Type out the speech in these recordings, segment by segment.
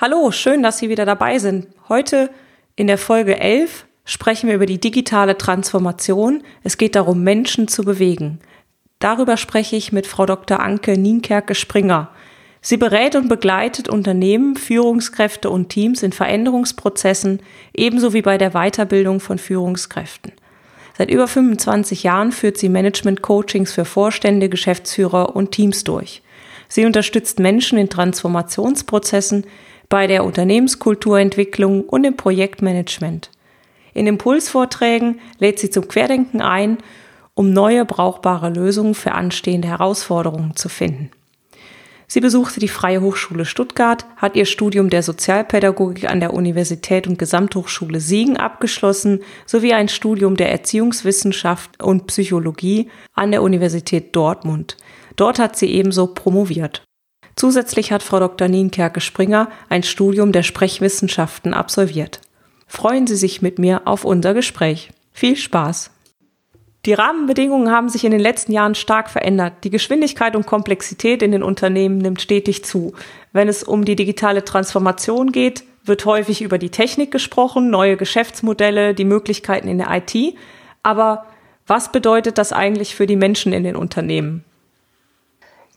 Hallo, schön, dass Sie wieder dabei sind. Heute in der Folge 11 sprechen wir über die digitale Transformation. Es geht darum, Menschen zu bewegen. Darüber spreche ich mit Frau Dr. Anke Nienkerke-Springer. Sie berät und begleitet Unternehmen, Führungskräfte und Teams in Veränderungsprozessen, ebenso wie bei der Weiterbildung von Führungskräften. Seit über 25 Jahren führt sie Management-Coachings für Vorstände, Geschäftsführer und Teams durch. Sie unterstützt Menschen in Transformationsprozessen, bei der Unternehmenskulturentwicklung und im Projektmanagement. In Impulsvorträgen lädt sie zum Querdenken ein, um neue brauchbare Lösungen für anstehende Herausforderungen zu finden. Sie besuchte die Freie Hochschule Stuttgart, hat ihr Studium der Sozialpädagogik an der Universität und Gesamthochschule Siegen abgeschlossen, sowie ein Studium der Erziehungswissenschaft und Psychologie an der Universität Dortmund. Dort hat sie ebenso promoviert. Zusätzlich hat Frau Dr. Nienkerke-Springer ein Studium der Sprechwissenschaften absolviert. Freuen Sie sich mit mir auf unser Gespräch. Viel Spaß! Die Rahmenbedingungen haben sich in den letzten Jahren stark verändert. Die Geschwindigkeit und Komplexität in den Unternehmen nimmt stetig zu. Wenn es um die digitale Transformation geht, wird häufig über die Technik gesprochen, neue Geschäftsmodelle, die Möglichkeiten in der IT. Aber was bedeutet das eigentlich für die Menschen in den Unternehmen?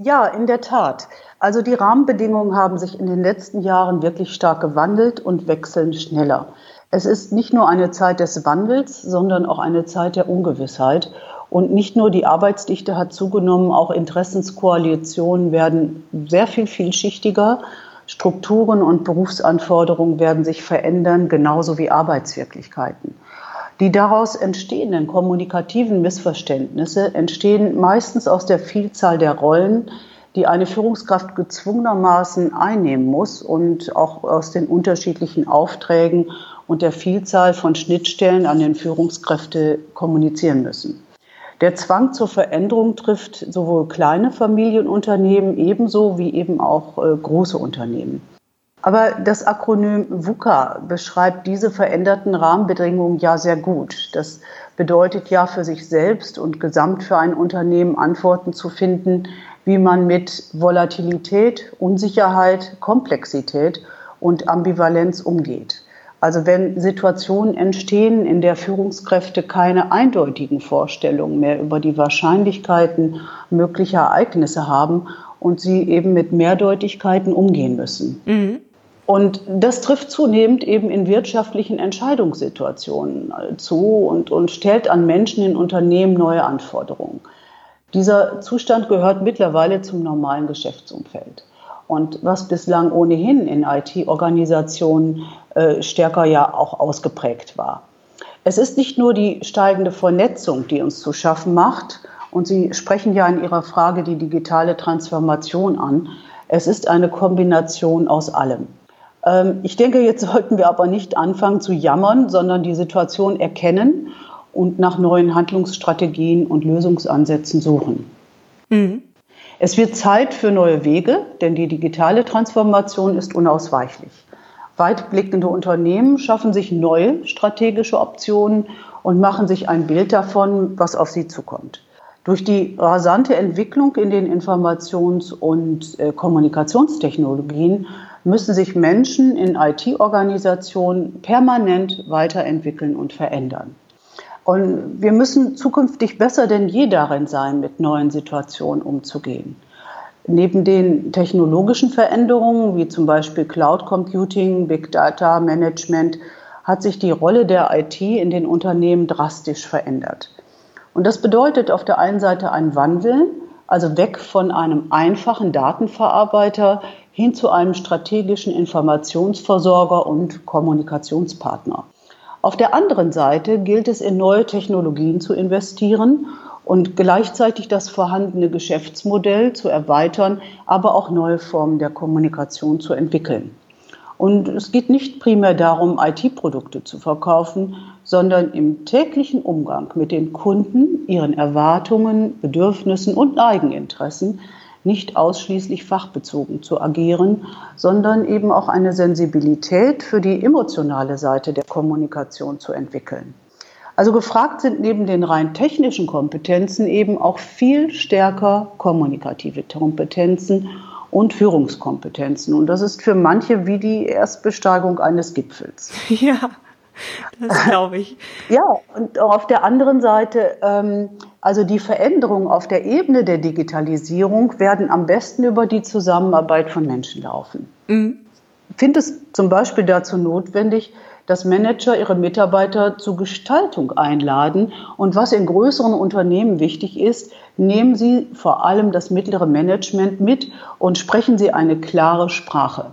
Ja, in der Tat. Also die Rahmenbedingungen haben sich in den letzten Jahren wirklich stark gewandelt und wechseln schneller. Es ist nicht nur eine Zeit des Wandels, sondern auch eine Zeit der Ungewissheit. Und nicht nur die Arbeitsdichte hat zugenommen, auch Interessenskoalitionen werden sehr viel vielschichtiger. Strukturen und Berufsanforderungen werden sich verändern, genauso wie Arbeitswirklichkeiten. Die daraus entstehenden kommunikativen Missverständnisse entstehen meistens aus der Vielzahl der Rollen, die eine Führungskraft gezwungenermaßen einnehmen muss und auch aus den unterschiedlichen Aufträgen und der Vielzahl von Schnittstellen an den Führungskräfte kommunizieren müssen. Der Zwang zur Veränderung trifft sowohl kleine Familienunternehmen ebenso wie eben auch äh, große Unternehmen. Aber das Akronym VUCA beschreibt diese veränderten Rahmenbedingungen ja sehr gut. Das bedeutet ja für sich selbst und gesamt für ein Unternehmen Antworten zu finden, wie man mit Volatilität, Unsicherheit, Komplexität und Ambivalenz umgeht. Also wenn Situationen entstehen, in der Führungskräfte keine eindeutigen Vorstellungen mehr über die Wahrscheinlichkeiten möglicher Ereignisse haben und sie eben mit Mehrdeutigkeiten umgehen müssen. Mhm. Und das trifft zunehmend eben in wirtschaftlichen Entscheidungssituationen zu und, und stellt an Menschen in Unternehmen neue Anforderungen. Dieser Zustand gehört mittlerweile zum normalen Geschäftsumfeld. Und was bislang ohnehin in IT-Organisationen äh, stärker ja auch ausgeprägt war. Es ist nicht nur die steigende Vernetzung, die uns zu schaffen macht, und Sie sprechen ja in Ihrer Frage die digitale Transformation an. Es ist eine Kombination aus allem. Ähm, ich denke, jetzt sollten wir aber nicht anfangen zu jammern, sondern die Situation erkennen und nach neuen Handlungsstrategien und Lösungsansätzen suchen. Mhm. Es wird Zeit für neue Wege, denn die digitale Transformation ist unausweichlich. Weitblickende Unternehmen schaffen sich neue strategische Optionen und machen sich ein Bild davon, was auf sie zukommt. Durch die rasante Entwicklung in den Informations- und äh, Kommunikationstechnologien müssen sich Menschen in IT-Organisationen permanent weiterentwickeln und verändern. Und wir müssen zukünftig besser denn je darin sein, mit neuen Situationen umzugehen. Neben den technologischen Veränderungen, wie zum Beispiel Cloud Computing, Big Data Management, hat sich die Rolle der IT in den Unternehmen drastisch verändert. Und das bedeutet auf der einen Seite ein Wandel, also weg von einem einfachen Datenverarbeiter hin zu einem strategischen Informationsversorger und Kommunikationspartner. Auf der anderen Seite gilt es, in neue Technologien zu investieren und gleichzeitig das vorhandene Geschäftsmodell zu erweitern, aber auch neue Formen der Kommunikation zu entwickeln. Und es geht nicht primär darum, IT-Produkte zu verkaufen, sondern im täglichen Umgang mit den Kunden, ihren Erwartungen, Bedürfnissen und Eigeninteressen nicht ausschließlich fachbezogen zu agieren, sondern eben auch eine Sensibilität für die emotionale Seite der Kommunikation zu entwickeln. Also gefragt sind neben den rein technischen Kompetenzen eben auch viel stärker kommunikative Kompetenzen und Führungskompetenzen. Und das ist für manche wie die Erstbesteigung eines Gipfels. Ja, das glaube ich. Ja, und auf der anderen Seite, ähm, also die Veränderungen auf der Ebene der Digitalisierung werden am besten über die Zusammenarbeit von Menschen laufen. Mhm. Ich finde es zum Beispiel dazu notwendig, dass Manager ihre Mitarbeiter zur Gestaltung einladen. Und was in größeren Unternehmen wichtig ist, nehmen Sie vor allem das mittlere Management mit und sprechen Sie eine klare Sprache.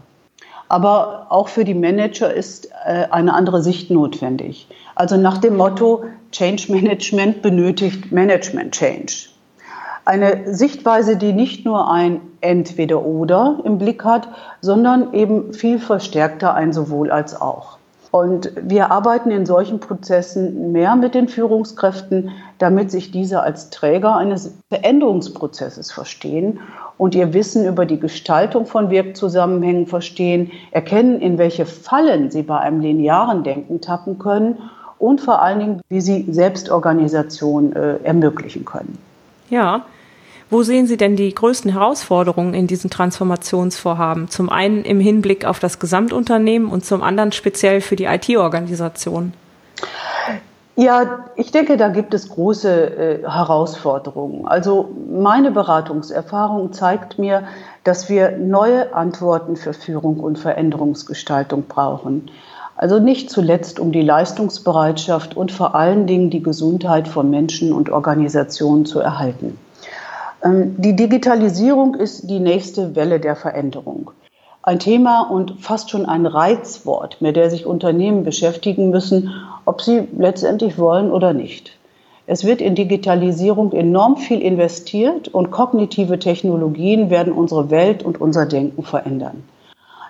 Aber auch für die Manager ist äh, eine andere Sicht notwendig. Also nach dem Motto, Change Management benötigt Management Change. Eine Sichtweise, die nicht nur ein Entweder-Oder im Blick hat, sondern eben viel verstärkter ein sowohl als auch. Und wir arbeiten in solchen Prozessen mehr mit den Führungskräften, damit sich diese als Träger eines Veränderungsprozesses verstehen und ihr Wissen über die Gestaltung von Wirkzusammenhängen verstehen, erkennen, in welche Fallen sie bei einem linearen Denken tappen können und vor allen Dingen, wie sie Selbstorganisation äh, ermöglichen können. Ja, wo sehen Sie denn die größten Herausforderungen in diesen Transformationsvorhaben? Zum einen im Hinblick auf das Gesamtunternehmen und zum anderen speziell für die IT-Organisation. Ja, ich denke, da gibt es große äh, Herausforderungen. Also meine Beratungserfahrung zeigt mir, dass wir neue Antworten für Führung und Veränderungsgestaltung brauchen. Also nicht zuletzt, um die Leistungsbereitschaft und vor allen Dingen die Gesundheit von Menschen und Organisationen zu erhalten. Ähm, die Digitalisierung ist die nächste Welle der Veränderung. Ein Thema und fast schon ein Reizwort, mit der sich Unternehmen beschäftigen müssen, ob sie letztendlich wollen oder nicht. Es wird in Digitalisierung enorm viel investiert und kognitive Technologien werden unsere Welt und unser Denken verändern.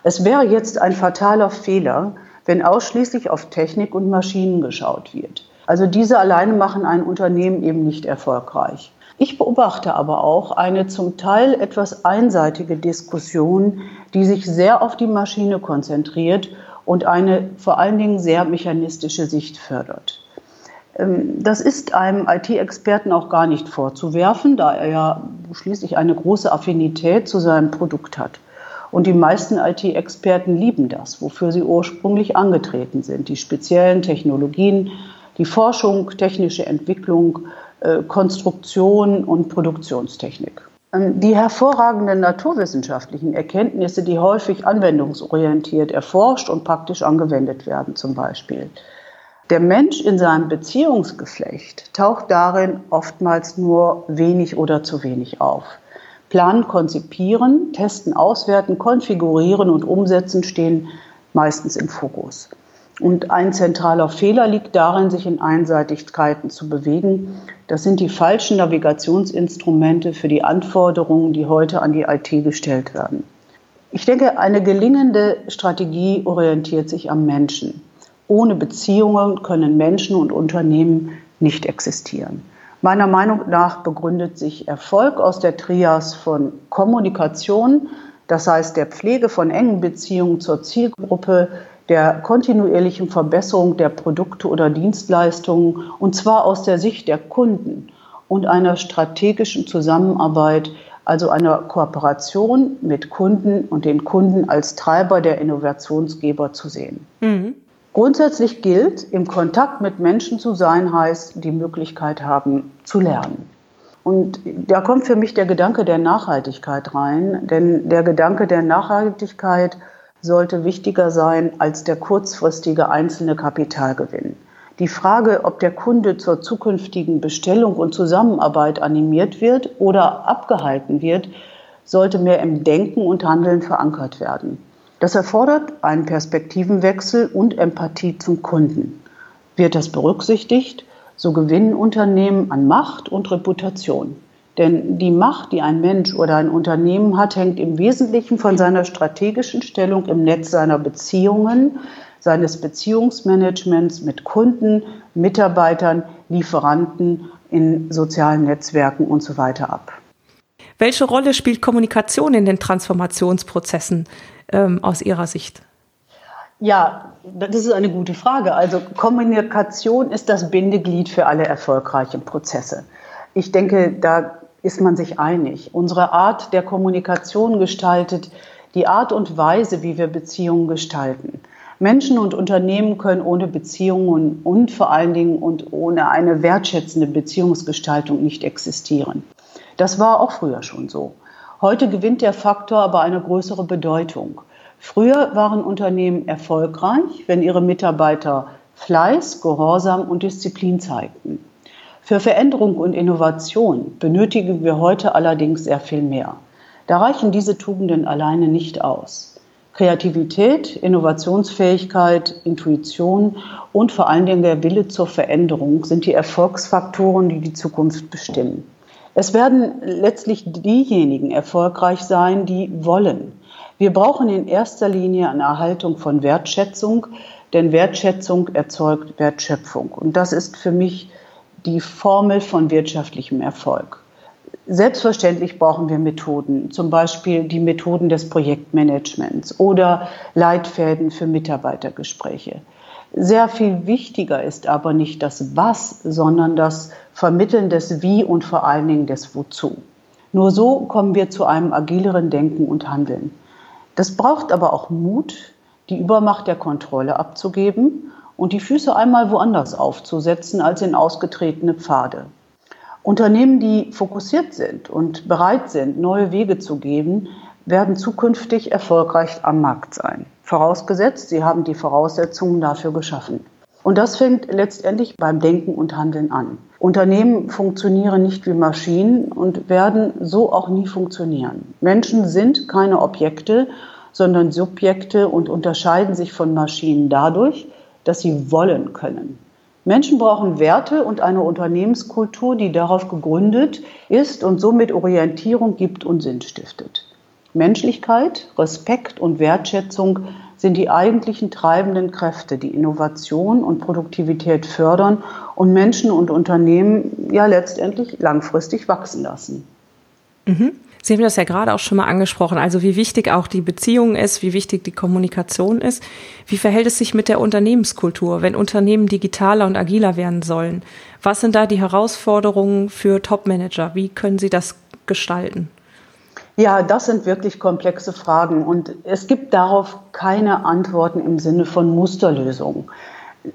Es wäre jetzt ein fataler Fehler, wenn ausschließlich auf Technik und Maschinen geschaut wird. Also diese alleine machen ein Unternehmen eben nicht erfolgreich. Ich beobachte aber auch eine zum Teil etwas einseitige Diskussion, die sich sehr auf die Maschine konzentriert und eine vor allen Dingen sehr mechanistische Sicht fördert. Ähm, das ist einem IT-Experten auch gar nicht vorzuwerfen, da er ja schließlich eine große Affinität zu seinem Produkt hat. Und die meisten IT-Experten lieben das, wofür sie ursprünglich angetreten sind. Die speziellen Technologien, die Forschung, technische Entwicklung, Konstruktion und Produktionstechnik. Ähm, die hervorragenden naturwissenschaftlichen Erkenntnisse, die häufig anwendungsorientiert erforscht und praktisch angewendet werden, zum Beispiel. Der Mensch in seinem Beziehungsgeflecht taucht darin oftmals nur wenig oder zu wenig auf. Planen, konzipieren, testen, auswerten, konfigurieren und umsetzen stehen meistens im Fokus. Und ein zentraler Fehler liegt darin, sich in Einseitigkeiten zu bewegen. Das sind die falschen Navigationsinstrumente für die Anforderungen, die heute an die IT gestellt werden. Ich denke, eine gelingende Strategie orientiert sich am Menschen. Ohne Beziehungen können Menschen und Unternehmen nicht existieren. Meiner Meinung nach begründet sich Erfolg aus der Trias von Kommunikation, das heißt der Pflege von engen Beziehungen zur Zielgruppe, der kontinuierlichen Verbesserung der Produkte oder Dienstleistungen, und zwar aus der Sicht der Kunden und einer strategischen Zusammenarbeit, also einer Kooperation mit Kunden und den Kunden als Treiber der Innovationsgeber zu sehen. Mhm. Grundsätzlich gilt, im Kontakt mit Menschen zu sein, heißt die Möglichkeit haben zu lernen. Und da kommt für mich der Gedanke der Nachhaltigkeit rein, denn der Gedanke der Nachhaltigkeit sollte wichtiger sein als der kurzfristige einzelne Kapitalgewinn. Die Frage, ob der Kunde zur zukünftigen Bestellung und Zusammenarbeit animiert wird oder abgehalten wird, sollte mehr im Denken und Handeln verankert werden. Das erfordert einen Perspektivenwechsel und Empathie zum Kunden. Wird das berücksichtigt, so gewinnen Unternehmen an Macht und Reputation. Denn die Macht, die ein Mensch oder ein Unternehmen hat, hängt im Wesentlichen von seiner strategischen Stellung im Netz seiner Beziehungen, seines Beziehungsmanagements mit Kunden, Mitarbeitern, Lieferanten in sozialen Netzwerken und so weiter ab. Welche Rolle spielt Kommunikation in den Transformationsprozessen ähm, aus Ihrer Sicht? Ja, das ist eine gute Frage. Also Kommunikation ist das Bindeglied für alle erfolgreichen Prozesse. Ich denke, da ist man sich einig. Unsere Art der Kommunikation gestaltet die Art und Weise, wie wir Beziehungen gestalten. Menschen und Unternehmen können ohne Beziehungen und vor allen Dingen und ohne eine wertschätzende Beziehungsgestaltung nicht existieren. Das war auch früher schon so. Heute gewinnt der Faktor aber eine größere Bedeutung. Früher waren Unternehmen erfolgreich, wenn ihre Mitarbeiter Fleiß, Gehorsam und Disziplin zeigten. Für Veränderung und Innovation benötigen wir heute allerdings sehr viel mehr. Da reichen diese Tugenden alleine nicht aus. Kreativität, Innovationsfähigkeit, Intuition und vor allen Dingen der Wille zur Veränderung sind die Erfolgsfaktoren, die die Zukunft bestimmen. Es werden letztlich diejenigen erfolgreich sein, die wollen. Wir brauchen in erster Linie eine Erhaltung von Wertschätzung, denn Wertschätzung erzeugt Wertschöpfung. Und das ist für mich die Formel von wirtschaftlichem Erfolg. Selbstverständlich brauchen wir Methoden, zum Beispiel die Methoden des Projektmanagements oder Leitfäden für Mitarbeitergespräche. Sehr viel wichtiger ist aber nicht das Was, sondern das Vermitteln des Wie und vor allen Dingen des Wozu. Nur so kommen wir zu einem agileren Denken und Handeln. Das braucht aber auch Mut, die Übermacht der Kontrolle abzugeben und die Füße einmal woanders aufzusetzen als in ausgetretene Pfade. Unternehmen, die fokussiert sind und bereit sind, neue Wege zu gehen, werden zukünftig erfolgreich am Markt sein. Vorausgesetzt, sie haben die Voraussetzungen dafür geschaffen. Und das fängt letztendlich beim Denken und Handeln an. Unternehmen funktionieren nicht wie Maschinen und werden so auch nie funktionieren. Menschen sind keine Objekte, sondern Subjekte und unterscheiden sich von Maschinen dadurch, dass sie wollen können. Menschen brauchen Werte und eine Unternehmenskultur, die darauf gegründet ist und somit Orientierung gibt und Sinn stiftet. Menschlichkeit, Respekt und Wertschätzung sind die eigentlichen treibenden Kräfte, die Innovation und Produktivität fördern und Menschen und Unternehmen ja letztendlich langfristig wachsen lassen. Mhm. Sie haben das ja gerade auch schon mal angesprochen, also wie wichtig auch die Beziehung ist, wie wichtig die Kommunikation ist. Wie verhält es sich mit der Unternehmenskultur, wenn Unternehmen digitaler und agiler werden sollen? Was sind da die Herausforderungen für Topmanager? Wie können sie das gestalten? Ja, das sind wirklich komplexe Fragen und es gibt darauf keine Antworten im Sinne von Musterlösungen.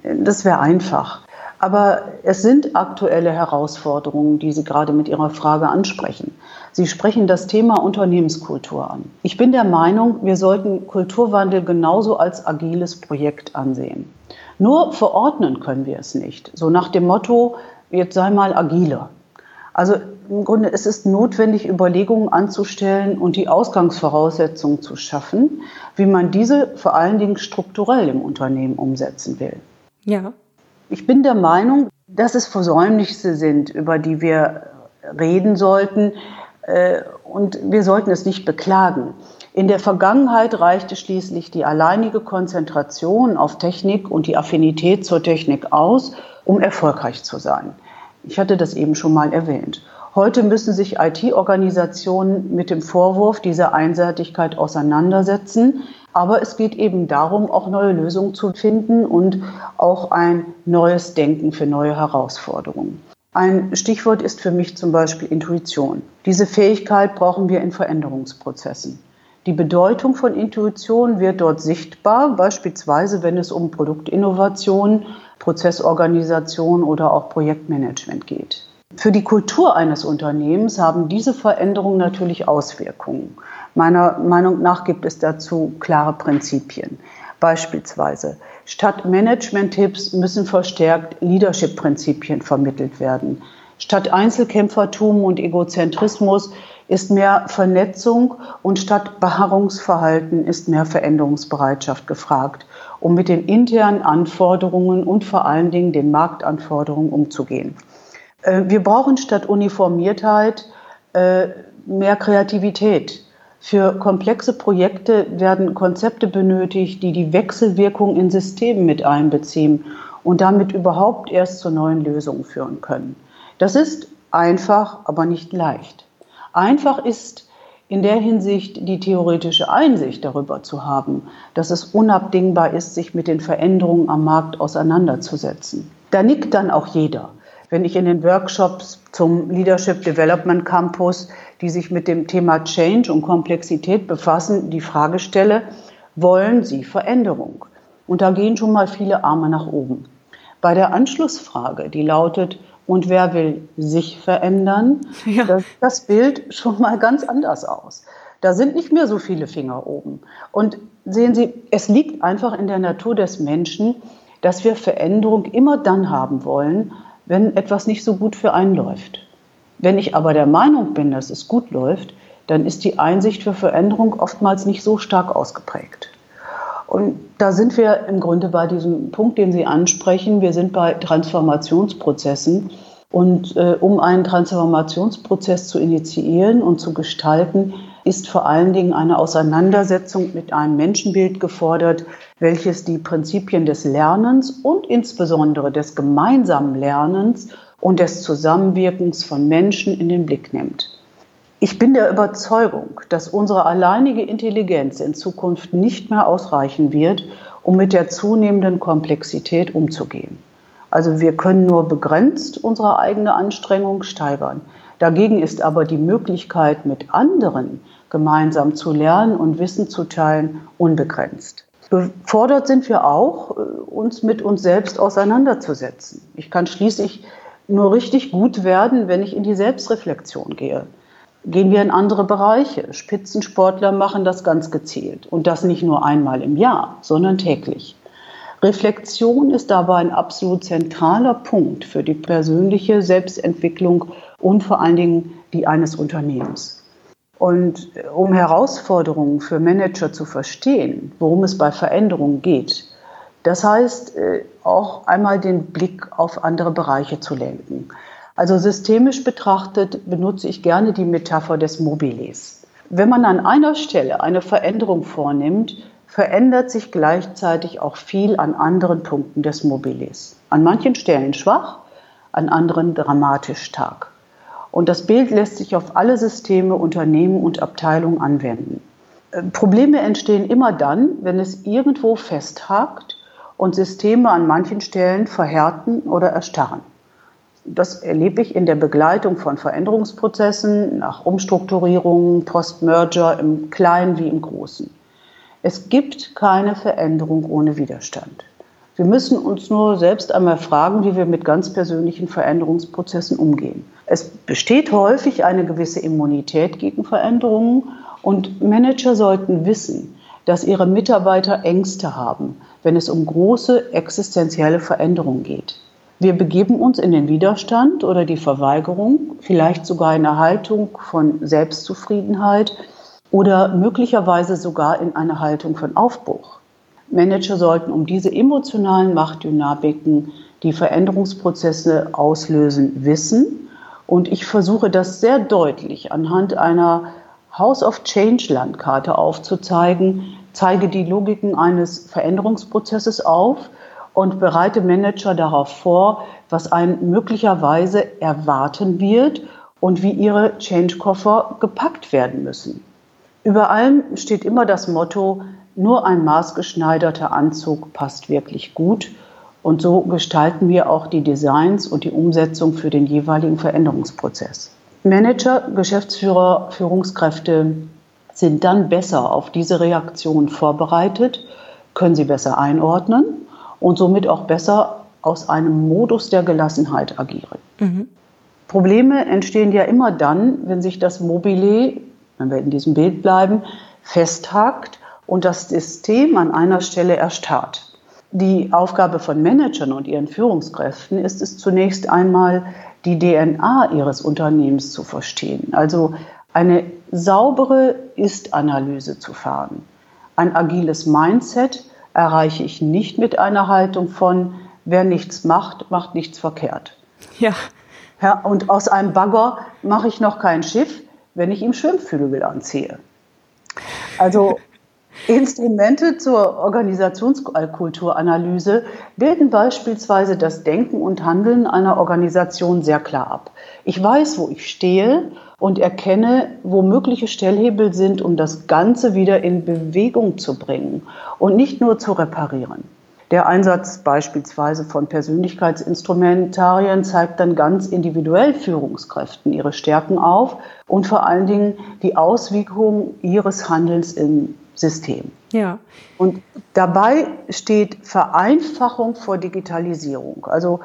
Das wäre einfach. Aber es sind aktuelle Herausforderungen, die Sie gerade mit Ihrer Frage ansprechen. Sie sprechen das Thema Unternehmenskultur an. Ich bin der Meinung, wir sollten Kulturwandel genauso als agiles Projekt ansehen. Nur verordnen können wir es nicht. So nach dem Motto, jetzt sei mal agiler. Also im Grunde es ist notwendig, Überlegungen anzustellen und die Ausgangsvoraussetzungen zu schaffen, wie man diese vor allen Dingen strukturell im Unternehmen umsetzen will. Ja. Ich bin der Meinung, dass es Versäumnisse sind, über die wir reden sollten, und wir sollten es nicht beklagen. In der Vergangenheit reichte schließlich die alleinige Konzentration auf Technik und die Affinität zur Technik aus, um erfolgreich zu sein. Ich hatte das eben schon mal erwähnt. Heute müssen sich IT-Organisationen mit dem Vorwurf dieser Einseitigkeit auseinandersetzen. Aber es geht eben darum, auch neue Lösungen zu finden und auch ein neues Denken für neue Herausforderungen. Ein Stichwort ist für mich zum Beispiel Intuition. Diese Fähigkeit brauchen wir in Veränderungsprozessen. Die Bedeutung von Intuition wird dort sichtbar, beispielsweise wenn es um Produktinnovation, Prozessorganisation oder auch Projektmanagement geht. Für die Kultur eines Unternehmens haben diese Veränderungen natürlich Auswirkungen. Meiner Meinung nach gibt es dazu klare Prinzipien. Beispielsweise statt Management-Tipps müssen verstärkt Leadership-Prinzipien vermittelt werden. Statt Einzelkämpfertum und Egozentrismus ist mehr Vernetzung und statt Beharrungsverhalten ist mehr Veränderungsbereitschaft gefragt, um mit den internen Anforderungen und vor allen Dingen den Marktanforderungen umzugehen. Äh, wir brauchen statt Uniformiertheit äh, mehr Kreativität. Für komplexe Projekte werden Konzepte benötigt, die die Wechselwirkung in Systemen mit einbeziehen und damit überhaupt erst zu neuen Lösungen führen können. Das ist einfach, aber nicht leicht. Einfach ist in der Hinsicht die theoretische Einsicht darüber zu haben, dass es unabdingbar ist, sich mit den Veränderungen am Markt auseinanderzusetzen. Da nickt dann auch jeder. Wenn ich in den Workshops zum Leadership Development Campus, die sich mit dem Thema Change und Komplexität befassen, die Frage stelle, wollen Sie Veränderung? Und da gehen schon mal viele Arme nach oben. Bei der Anschlussfrage, die lautet, und wer will sich verändern, ja. das, das Bild schon mal ganz anders aus. Da sind nicht mehr so viele Finger oben. Und sehen Sie, es liegt einfach in der Natur des Menschen, dass wir Veränderung immer dann haben wollen, wenn etwas nicht so gut für einen läuft. Wenn ich aber der Meinung bin, dass es gut läuft, dann ist die Einsicht für Veränderung oftmals nicht so stark ausgeprägt. Und da sind wir im Grunde bei diesem Punkt, den Sie ansprechen. Wir sind bei Transformationsprozessen. Und äh, um einen Transformationsprozess zu initiieren und zu gestalten, ist vor allen Dingen eine Auseinandersetzung mit einem Menschenbild gefordert, welches die Prinzipien des Lernens und insbesondere des gemeinsamen Lernens und des Zusammenwirkens von Menschen in den Blick nimmt. Ich bin der Überzeugung, dass unsere alleinige Intelligenz in Zukunft nicht mehr ausreichen wird, um mit der zunehmenden Komplexität umzugehen. Also wir können nur begrenzt unsere eigene Anstrengung steigern. Dagegen ist aber die Möglichkeit, mit anderen gemeinsam zu lernen und Wissen zu teilen, unbegrenzt. Gefordert sind wir auch, uns mit uns selbst auseinanderzusetzen. Ich kann schließlich nur richtig gut werden, wenn ich in die Selbstreflexion gehe. Gehen wir in andere Bereiche. Spitzensportler machen das ganz gezielt. Und das nicht nur einmal im Jahr, sondern täglich. Reflexion ist dabei ein absolut zentraler Punkt für die persönliche Selbstentwicklung und vor allen Dingen die eines Unternehmens. Und um Herausforderungen für Manager zu verstehen, worum es bei Veränderungen geht, das heißt äh, auch einmal den Blick auf andere Bereiche zu lenken. Also systemisch betrachtet benutze ich gerne die Metapher des Mobiles. Wenn man an einer Stelle eine Veränderung vornimmt, verändert sich gleichzeitig auch viel an anderen Punkten des Mobiles. An manchen Stellen schwach, an anderen dramatisch stark. Und das Bild lässt sich auf alle Systeme, Unternehmen und Abteilungen anwenden. Äh, Probleme entstehen immer dann, wenn es irgendwo festhakt und Systeme an manchen Stellen verhärten oder erstarren. Das erlebe ich in der Begleitung von Veränderungsprozessen nach Umstrukturierungen, Post-Merger im Kleinen wie im Großen. Es gibt keine Veränderung ohne Widerstand. Wir müssen uns nur selbst einmal fragen, wie wir mit ganz persönlichen Veränderungsprozessen umgehen. Es besteht häufig eine gewisse Immunität gegen Veränderungen und Manager sollten wissen, dass ihre Mitarbeiter Ängste haben, wenn es um große existenzielle Veränderungen geht. Wir begeben uns in den Widerstand oder die Verweigerung, vielleicht sogar in eine Haltung von Selbstzufriedenheit oder möglicherweise sogar in eine Haltung von Aufbruch. Manager sollten um diese emotionalen Machtdynamiken, die Veränderungsprozesse auslösen, wissen. Und ich versuche das sehr deutlich anhand einer House of Change Landkarte aufzuzeigen, zeige die Logiken eines Veränderungsprozesses auf und bereite Manager darauf vor, was einen möglicherweise erwarten wird und wie ihre Change-Koffer gepackt werden müssen. Über allem steht immer das Motto, nur ein maßgeschneiderter Anzug passt wirklich gut. Und so gestalten wir auch die Designs und die Umsetzung für den jeweiligen Veränderungsprozess. Manager, Geschäftsführer, Führungskräfte sind dann besser auf diese Reaktion vorbereitet, können sie besser einordnen und somit auch besser aus einem Modus der Gelassenheit agieren. Mhm. Probleme entstehen ja immer dann, wenn sich das Mobile, wenn wir in diesem Bild bleiben, festhakt und das System an einer Stelle erstarrt. Die Aufgabe von Managern und ihren Führungskräften ist es zunächst einmal, die DNA ihres Unternehmens zu verstehen. Also eine saubere Ist-Analyse zu fahren. Ein agiles Mindset erreiche ich nicht mit einer Haltung von, wer nichts macht, macht nichts verkehrt. Ja. ja und aus einem Bagger mache ich noch kein Schiff, wenn ich ihm Schwimmflügel anziehe. Also Instrumente zur Organisationskulturanalyse bilden beispielsweise das Denken und Handeln einer Organisation sehr klar ab. Ich weiß, wo ich stehe und erkenne, wo mögliche Stellhebel sind, um das Ganze wieder in Bewegung zu bringen und nicht nur zu reparieren. Der Einsatz beispielsweise von Persönlichkeitsinstrumentarien zeigt dann ganz individuell Führungskräften ihre Stärken auf und vor allen Dingen die Auswirkungen ihres Handelns im System. Ja. Und dabei steht Vereinfachung vor Digitalisierung. Also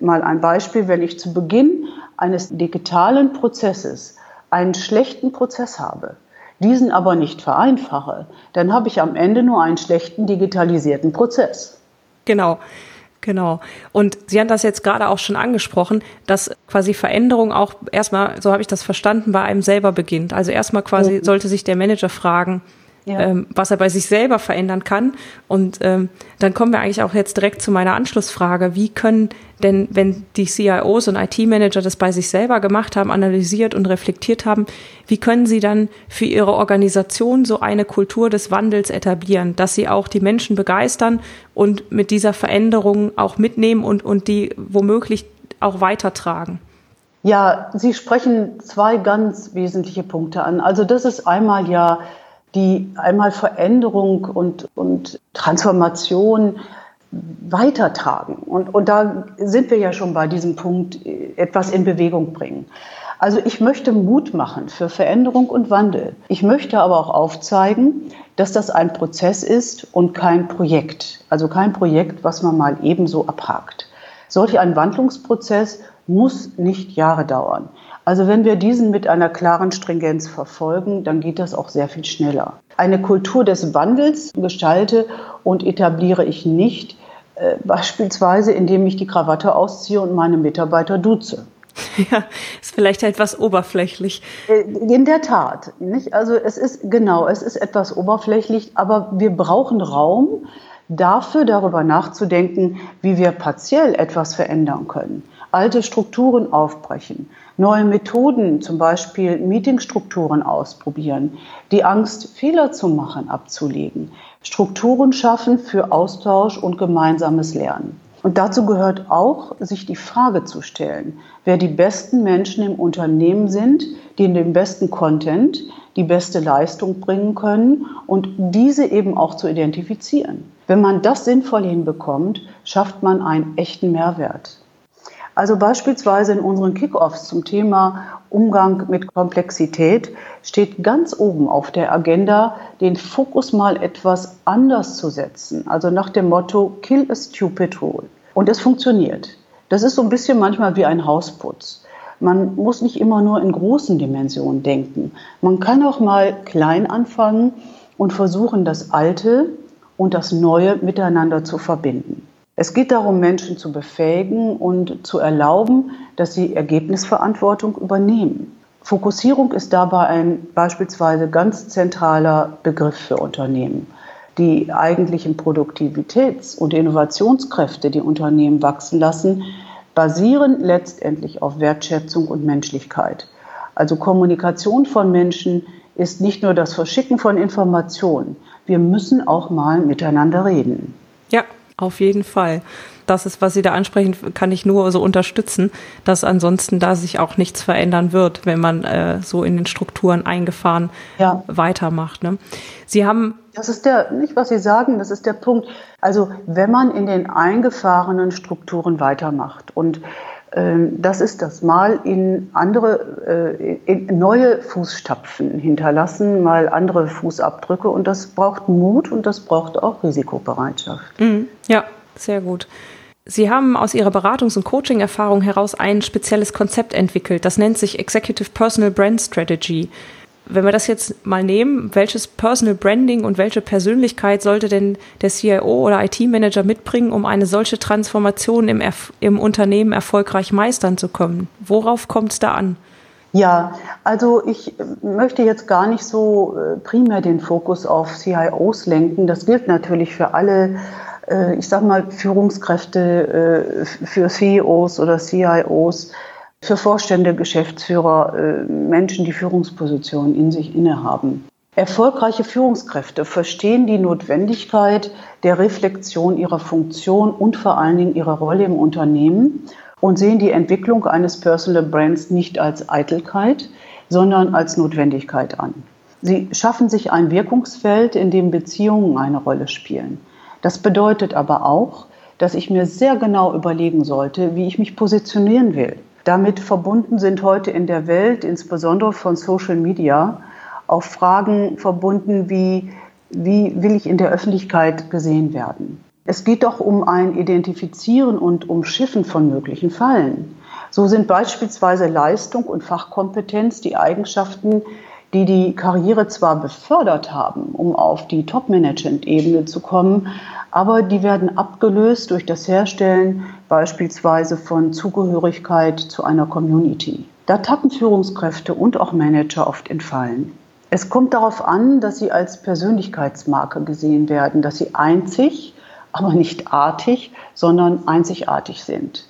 mal ein Beispiel, wenn ich zu Beginn eines digitalen Prozesses einen schlechten Prozess habe, diesen aber nicht vereinfache, dann habe ich am Ende nur einen schlechten digitalisierten Prozess. Genau. Genau. Und Sie haben das jetzt gerade auch schon angesprochen, dass quasi Veränderung auch erstmal, so habe ich das verstanden, bei einem selber beginnt. Also erstmal quasi mhm. sollte sich der Manager fragen, ja. ähm, was er bei sich selber verändern kann. Und ähm, dann kommen wir eigentlich auch jetzt direkt zu meiner Anschlussfrage. Wie können denn, wenn die CIOs und IT-Manager das bei sich selber gemacht haben, analysiert und reflektiert haben, wie können sie dann für ihre Organisation so eine Kultur des Wandels etablieren, dass sie auch die Menschen begeistern und mit dieser Veränderung auch mitnehmen und, und die womöglich auch weitertragen? Ja, Sie sprechen zwei ganz wesentliche Punkte an. Also das ist einmal ja die einmal Veränderung und, und Transformation weitertragen. Und, und da sind wir ja schon bei diesem Punkt, etwas in Bewegung bringen. Also ich möchte Mut machen für Veränderung und Wandel. Ich möchte aber auch aufzeigen, dass das ein Prozess ist und kein Projekt. Also kein Projekt, was man mal ebenso abhakt. Solch ein Wandlungsprozess muss nicht Jahre dauern. Also wenn wir diesen mit einer klaren Stringenz verfolgen, dann geht das auch sehr viel schneller. Eine Kultur des Wandels gestalte und etabliere ich nicht, äh, beispielsweise indem ich die Krawatte ausziehe und meine Mitarbeiter duze. Ja, ist vielleicht etwas oberflächlich. Äh, in der Tat. Nicht? Also es ist genau, es ist etwas oberflächlich, aber wir brauchen Raum dafür, darüber nachzudenken, wie wir partiell etwas verändern können alte Strukturen aufbrechen, neue Methoden, zum Beispiel Meetingstrukturen ausprobieren, die Angst, Fehler zu machen, abzulegen, Strukturen schaffen für Austausch und gemeinsames Lernen. Und dazu gehört auch, sich die Frage zu stellen, wer die besten Menschen im Unternehmen sind, die den besten Content, die beste Leistung bringen können und diese eben auch zu identifizieren. Wenn man das sinnvoll hinbekommt, schafft man einen echten Mehrwert. Also beispielsweise in unseren Kickoffs zum Thema Umgang mit Komplexität steht ganz oben auf der Agenda, den Fokus mal etwas anders zu setzen. Also nach dem Motto Kill a Stupid Rule. Und es funktioniert. Das ist so ein bisschen manchmal wie ein Hausputz. Man muss nicht immer nur in großen Dimensionen denken. Man kann auch mal klein anfangen und versuchen, das Alte und das Neue miteinander zu verbinden. Es geht darum, Menschen zu befähigen und zu erlauben, dass sie Ergebnisverantwortung übernehmen. Fokussierung ist dabei ein beispielsweise ganz zentraler Begriff für Unternehmen. Die eigentlichen Produktivitäts- und Innovationskräfte, die Unternehmen wachsen lassen, basieren letztendlich auf Wertschätzung und Menschlichkeit. Also Kommunikation von Menschen ist nicht nur das Verschicken von Informationen. Wir müssen auch mal miteinander reden. Auf jeden Fall. Das ist, was Sie da ansprechen, kann ich nur so unterstützen, dass ansonsten da sich auch nichts verändern wird, wenn man äh, so in den Strukturen eingefahren ja. weitermacht. Ne? Sie haben. Das ist der, nicht was Sie sagen, das ist der Punkt. Also, wenn man in den eingefahrenen Strukturen weitermacht und das ist das mal in andere, äh, in neue Fußstapfen hinterlassen, mal andere Fußabdrücke und das braucht Mut und das braucht auch Risikobereitschaft. Mhm. Ja, sehr gut. Sie haben aus Ihrer Beratungs- und Coaching-Erfahrung heraus ein spezielles Konzept entwickelt. Das nennt sich Executive Personal Brand Strategy wenn wir das jetzt mal nehmen, welches Personal Branding und welche Persönlichkeit sollte denn der CIO oder IT-Manager mitbringen, um eine solche Transformation im, im Unternehmen erfolgreich meistern zu können? Worauf kommt es da an? Ja, also ich möchte jetzt gar nicht so äh, primär den Fokus auf CIOs lenken. Das gilt natürlich für alle, äh, ich sage mal, Führungskräfte, äh, für CEOs oder CIOs, für Vorstände, Geschäftsführer, Menschen, die Führungspositionen in sich innehaben. Erfolgreiche Führungskräfte verstehen die Notwendigkeit der Reflexion ihrer Funktion und vor allen Dingen ihrer Rolle im Unternehmen und sehen die Entwicklung eines Personal Brands nicht als Eitelkeit, sondern als Notwendigkeit an. Sie schaffen sich ein Wirkungsfeld, in dem Beziehungen eine Rolle spielen. Das bedeutet aber auch, dass ich mir sehr genau überlegen sollte, wie ich mich positionieren will. Damit verbunden sind heute in der Welt, insbesondere von Social Media, auch Fragen verbunden wie, wie will ich in der Öffentlichkeit gesehen werden? Es geht doch um ein Identifizieren und Umschiffen von möglichen Fallen. So sind beispielsweise Leistung und Fachkompetenz die Eigenschaften, die die Karriere zwar befördert haben, um auf die Top-Management-Ebene zu kommen, aber die werden abgelöst durch das Herstellen beispielsweise von Zugehörigkeit zu einer Community. Da tappen Führungskräfte und auch Manager oft in Fallen. Es kommt darauf an, dass sie als Persönlichkeitsmarke gesehen werden, dass sie einzig aber nicht artig, sondern einzigartig sind.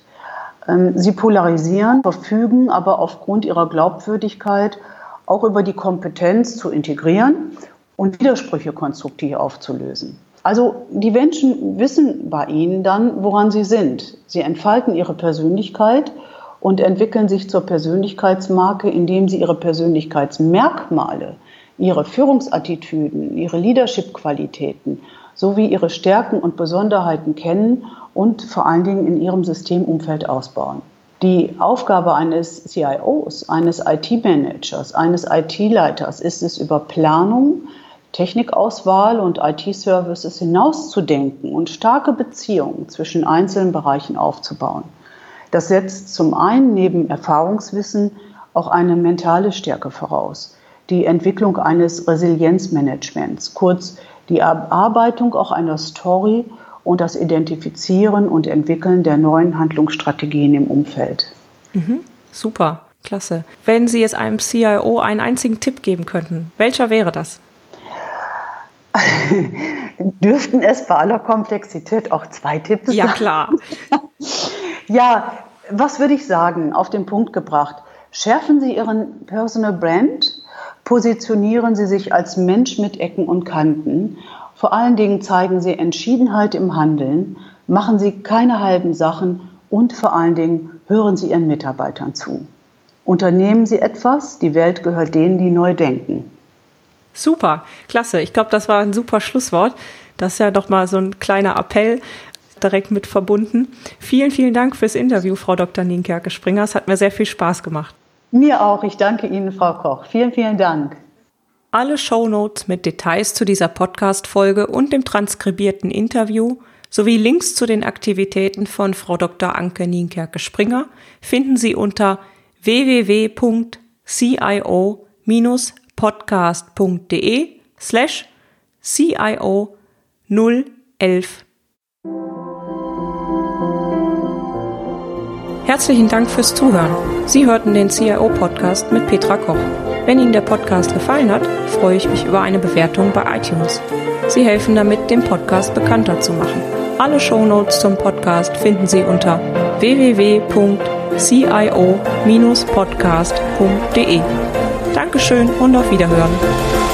Ähm, sie polarisieren, verfügen aber aufgrund ihrer Glaubwürdigkeit auch über die Kompetenz zu integrieren und Widersprüche konstruktiv aufzulösen. Also die Menschen wissen bei ihnen dann, woran sie sind. Sie entfalten ihre Persönlichkeit und entwickeln sich zur Persönlichkeitsmarke, indem sie ihre Persönlichkeitsmerkmale, ihre Führungsattitüden, ihre Leadership-Qualitäten sowie ihre Stärken und Besonderheiten kennen und vor allen Dingen in ihrem Systemumfeld ausbauen. Die Aufgabe eines CIOs, eines IT-Managers, eines IT-Leiters ist es, über Planung, Technikauswahl und IT-Services hinauszudenken und starke Beziehungen zwischen einzelnen Bereichen aufzubauen. Das setzt zum einen neben Erfahrungswissen auch eine mentale Stärke voraus, die Entwicklung eines Resilienzmanagements, kurz die Erarbeitung auch einer Story und das Identifizieren und Entwickeln der neuen Handlungsstrategien im Umfeld. Mhm, super, klasse. Wenn Sie jetzt einem CIO einen einzigen Tipp geben könnten, welcher wäre das? Dürften es bei aller Komplexität auch zwei Tipps sein? Ja, klar. ja, was würde ich sagen, auf den Punkt gebracht? Schärfen Sie Ihren Personal Brand, positionieren Sie sich als Mensch mit Ecken und Kanten. Vor allen Dingen zeigen Sie Entschiedenheit im Handeln, machen Sie keine halben Sachen und vor allen Dingen hören Sie Ihren Mitarbeitern zu. Unternehmen Sie etwas, die Welt gehört denen, die neu denken. Super, klasse. Ich glaube, das war ein super Schlusswort. Das ist ja doch mal so ein kleiner Appell direkt mit verbunden. Vielen, vielen Dank fürs Interview, Frau Dr. Nienkerke-Springer. Es hat mir sehr viel Spaß gemacht. Mir auch. Ich danke Ihnen, Frau Koch. Vielen, vielen Dank. Alle Shownotes mit Details zu dieser Podcast-Folge und dem transkribierten Interview sowie Links zu den Aktivitäten von Frau Dr. Anke Nienkerke-Springer finden Sie unter www.cio-podcast.de slash CIO 011. Herzlichen Dank fürs Zuhören. Sie hörten den CIO-Podcast mit Petra Koch. Wenn Ihnen der Podcast gefallen hat, freue ich mich über eine Bewertung bei iTunes. Sie helfen damit, den Podcast bekannter zu machen. Alle Shownotes zum Podcast finden Sie unter www.cio-podcast.de. Dankeschön und auf Wiederhören.